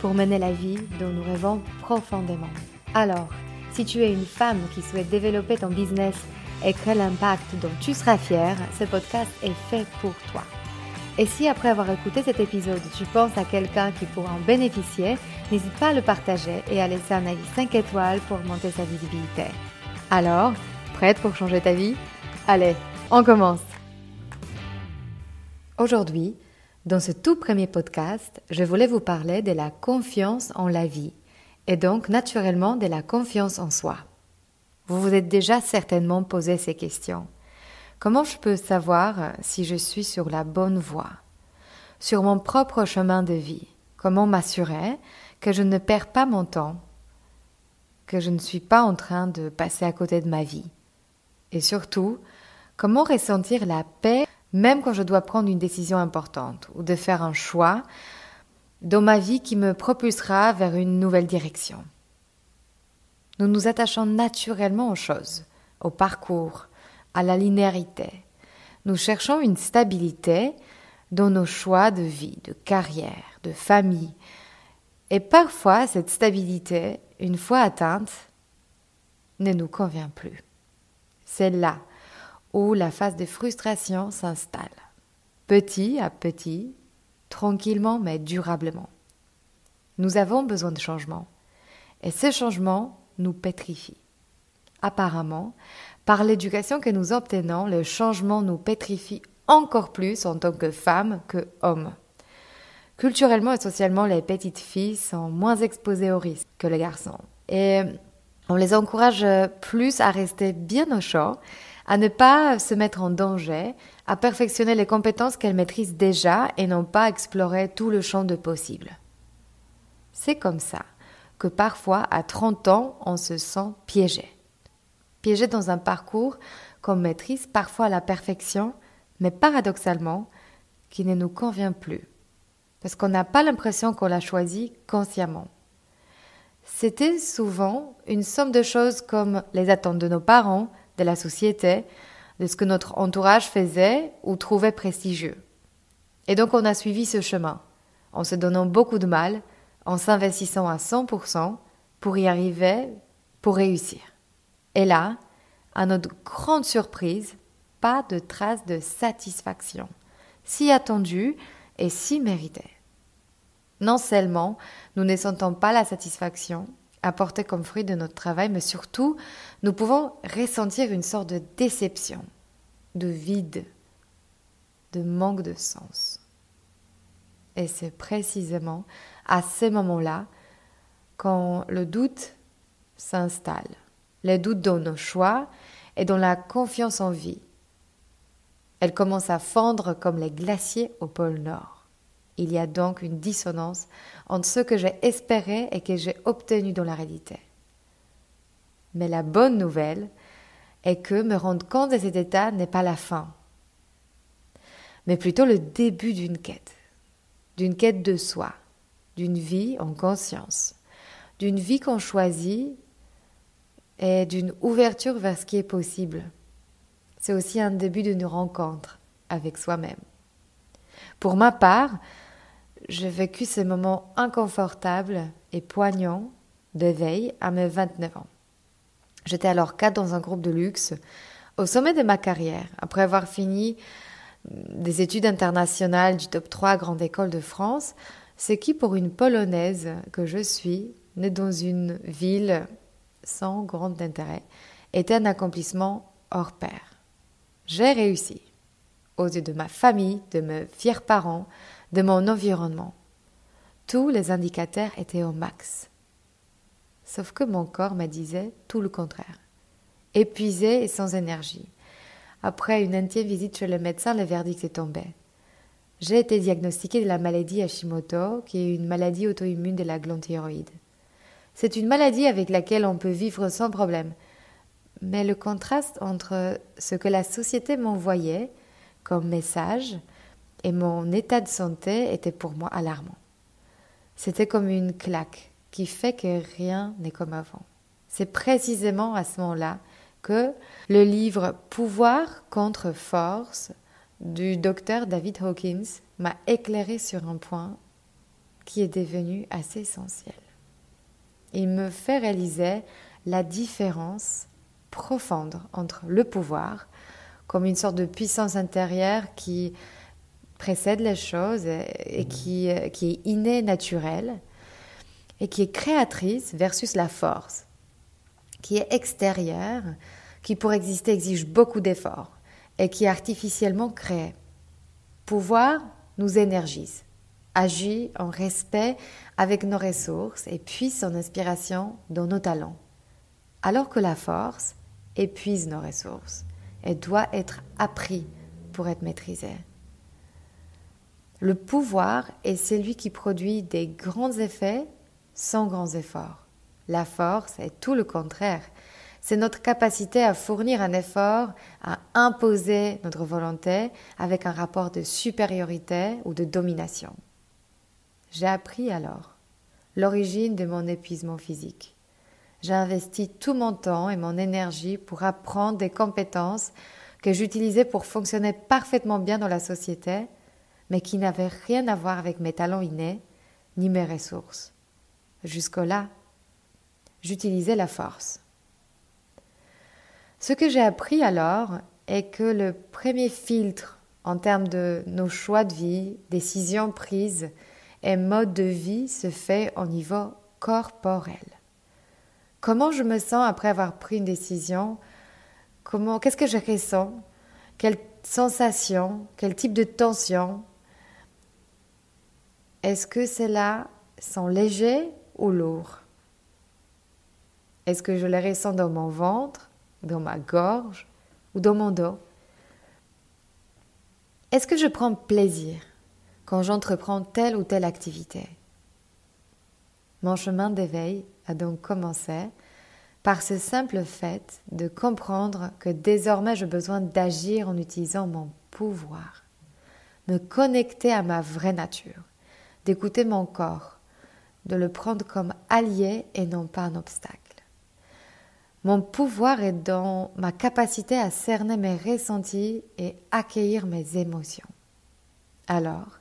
pour mener la vie dont nous rêvons profondément. Alors, si tu es une femme qui souhaite développer ton business et créer l'impact dont tu seras fière, ce podcast est fait pour toi. Et si après avoir écouté cet épisode, tu penses à quelqu'un qui pourra en bénéficier, n'hésite pas à le partager et à laisser un avis 5 étoiles pour augmenter sa visibilité. Alors, prête pour changer ta vie? Allez, on commence Aujourd'hui, dans ce tout premier podcast, je voulais vous parler de la confiance en la vie et donc naturellement de la confiance en soi. Vous vous êtes déjà certainement posé ces questions. Comment je peux savoir si je suis sur la bonne voie? Sur mon propre chemin de vie Comment m'assurer que je ne perds pas mon temps Que je ne suis pas en train de passer à côté de ma vie? Et surtout, comment ressentir la paix même quand je dois prendre une décision importante ou de faire un choix dans ma vie qui me propulsera vers une nouvelle direction. Nous nous attachons naturellement aux choses, au parcours, à la linéarité. Nous cherchons une stabilité dans nos choix de vie, de carrière, de famille. Et parfois, cette stabilité, une fois atteinte, ne nous convient plus. C'est là où la phase de frustration s'installe. Petit à petit, tranquillement mais durablement. Nous avons besoin de changement. Et ce changement nous pétrifie. Apparemment, par l'éducation que nous obtenons, le changement nous pétrifie encore plus en tant que femmes que hommes. Culturellement et socialement, les petites filles sont moins exposées au risque que les garçons. Et on les encourage plus à rester bien au chaud à ne pas se mettre en danger, à perfectionner les compétences qu'elles maîtrisent déjà et non pas explorer tout le champ de possible. C'est comme ça que parfois, à 30 ans, on se sent piégé. Piégé dans un parcours qu'on maîtrise parfois à la perfection, mais paradoxalement, qui ne nous convient plus. Parce qu'on n'a pas l'impression qu'on l'a choisi consciemment. C'était souvent une somme de choses comme les attentes de nos parents, de la société, de ce que notre entourage faisait ou trouvait prestigieux. Et donc on a suivi ce chemin, en se donnant beaucoup de mal, en s'investissant à 100% pour y arriver, pour réussir. Et là, à notre grande surprise, pas de trace de satisfaction, si attendue et si méritée. Non seulement nous ne sentons pas la satisfaction, apporté comme fruit de notre travail, mais surtout, nous pouvons ressentir une sorte de déception, de vide, de manque de sens. Et c'est précisément à ces moments-là quand le doute s'installe, le doute dans nos choix et dans la confiance en vie. Elle commence à fondre comme les glaciers au pôle Nord. Il y a donc une dissonance entre ce que j'ai espéré et que j'ai obtenu dans la réalité. Mais la bonne nouvelle est que me rendre compte de cet état n'est pas la fin, mais plutôt le début d'une quête, d'une quête de soi, d'une vie en conscience, d'une vie qu'on choisit et d'une ouverture vers ce qui est possible. C'est aussi un début d'une rencontre avec soi-même. Pour ma part, j'ai vécu ces moments inconfortables et poignants d'éveil à mes 29 ans. J'étais alors cadre dans un groupe de luxe, au sommet de ma carrière, après avoir fini des études internationales du top 3 grande école de France, ce qui, pour une Polonaise que je suis, née dans une ville sans grand intérêt, était un accomplissement hors pair. J'ai réussi, aux yeux de ma famille, de mes fiers parents, de mon environnement. Tous les indicateurs étaient au max. Sauf que mon corps me disait tout le contraire. Épuisé et sans énergie. Après une intime visite chez le médecin, le verdict est tombé. J'ai été diagnostiquée de la maladie Hashimoto, qui est une maladie auto-immune de la glande thyroïde. C'est une maladie avec laquelle on peut vivre sans problème. Mais le contraste entre ce que la société m'envoyait comme message et mon état de santé était pour moi alarmant. C'était comme une claque qui fait que rien n'est comme avant. C'est précisément à ce moment-là que le livre Pouvoir contre force du docteur David Hawkins m'a éclairé sur un point qui est devenu assez essentiel. Il me fait réaliser la différence profonde entre le pouvoir, comme une sorte de puissance intérieure qui précède les choses et qui, qui est innée, naturelle, et qui est créatrice versus la force, qui est extérieure, qui pour exister exige beaucoup d'efforts et qui est artificiellement créée. Pouvoir nous énergise, agit en respect avec nos ressources et puise son inspiration dans nos talents, alors que la force épuise nos ressources et doit être appris pour être maîtrisée. Le pouvoir est celui qui produit des grands effets sans grands efforts. La force est tout le contraire. C'est notre capacité à fournir un effort, à imposer notre volonté avec un rapport de supériorité ou de domination. J'ai appris alors l'origine de mon épuisement physique. J'ai investi tout mon temps et mon énergie pour apprendre des compétences que j'utilisais pour fonctionner parfaitement bien dans la société, mais qui n'avaient rien à voir avec mes talents innés ni mes ressources. Jusque-là, j'utilisais la force. Ce que j'ai appris alors est que le premier filtre en termes de nos choix de vie, décisions prises et mode de vie se fait au niveau corporel. Comment je me sens après avoir pris une décision? Qu'est-ce que je ressens? Quelle sensation Quel type de tension? Est-ce que cela sent léger ou lourd? Est-ce que je les ressens dans mon ventre, dans ma gorge ou dans mon dos? Est-ce que je prends plaisir quand j'entreprends telle ou telle activité? Mon chemin d'éveil a donc commencé par ce simple fait de comprendre que désormais j'ai besoin d'agir en utilisant mon pouvoir, me connecter à ma vraie nature, d'écouter mon corps, de le prendre comme allié et non pas un obstacle. Mon pouvoir est dans ma capacité à cerner mes ressentis et accueillir mes émotions. Alors,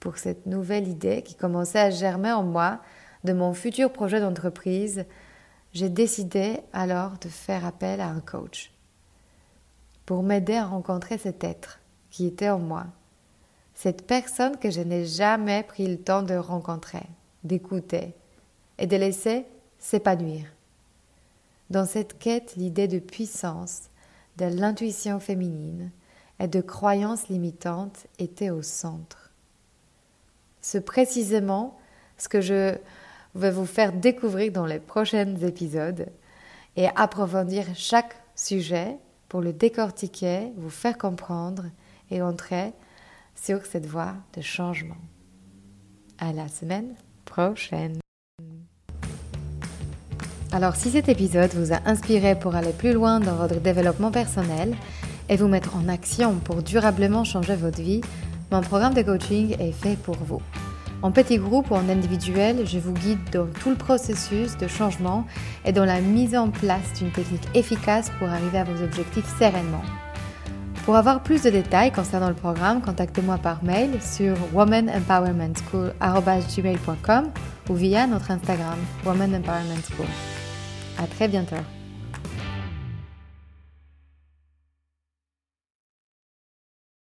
pour cette nouvelle idée qui commençait à germer en moi, de mon futur projet d'entreprise, j'ai décidé alors de faire appel à un coach pour m'aider à rencontrer cet être qui était en moi, cette personne que je n'ai jamais pris le temps de rencontrer, d'écouter et de laisser s'épanouir. Dans cette quête, l'idée de puissance, de l'intuition féminine et de croyances limitantes était au centre. C'est précisément ce que je vais vous faire découvrir dans les prochains épisodes et approfondir chaque sujet pour le décortiquer, vous faire comprendre et entrer sur cette voie de changement. À la semaine prochaine. Alors si cet épisode vous a inspiré pour aller plus loin dans votre développement personnel et vous mettre en action pour durablement changer votre vie, mon programme de coaching est fait pour vous. En petit groupe ou en individuel, je vous guide dans tout le processus de changement et dans la mise en place d'une technique efficace pour arriver à vos objectifs sereinement. Pour avoir plus de détails concernant le programme, contactez-moi par mail sur womanempowermentschool.gmail.com ou via notre Instagram Woman Empowerment School. À très bientôt.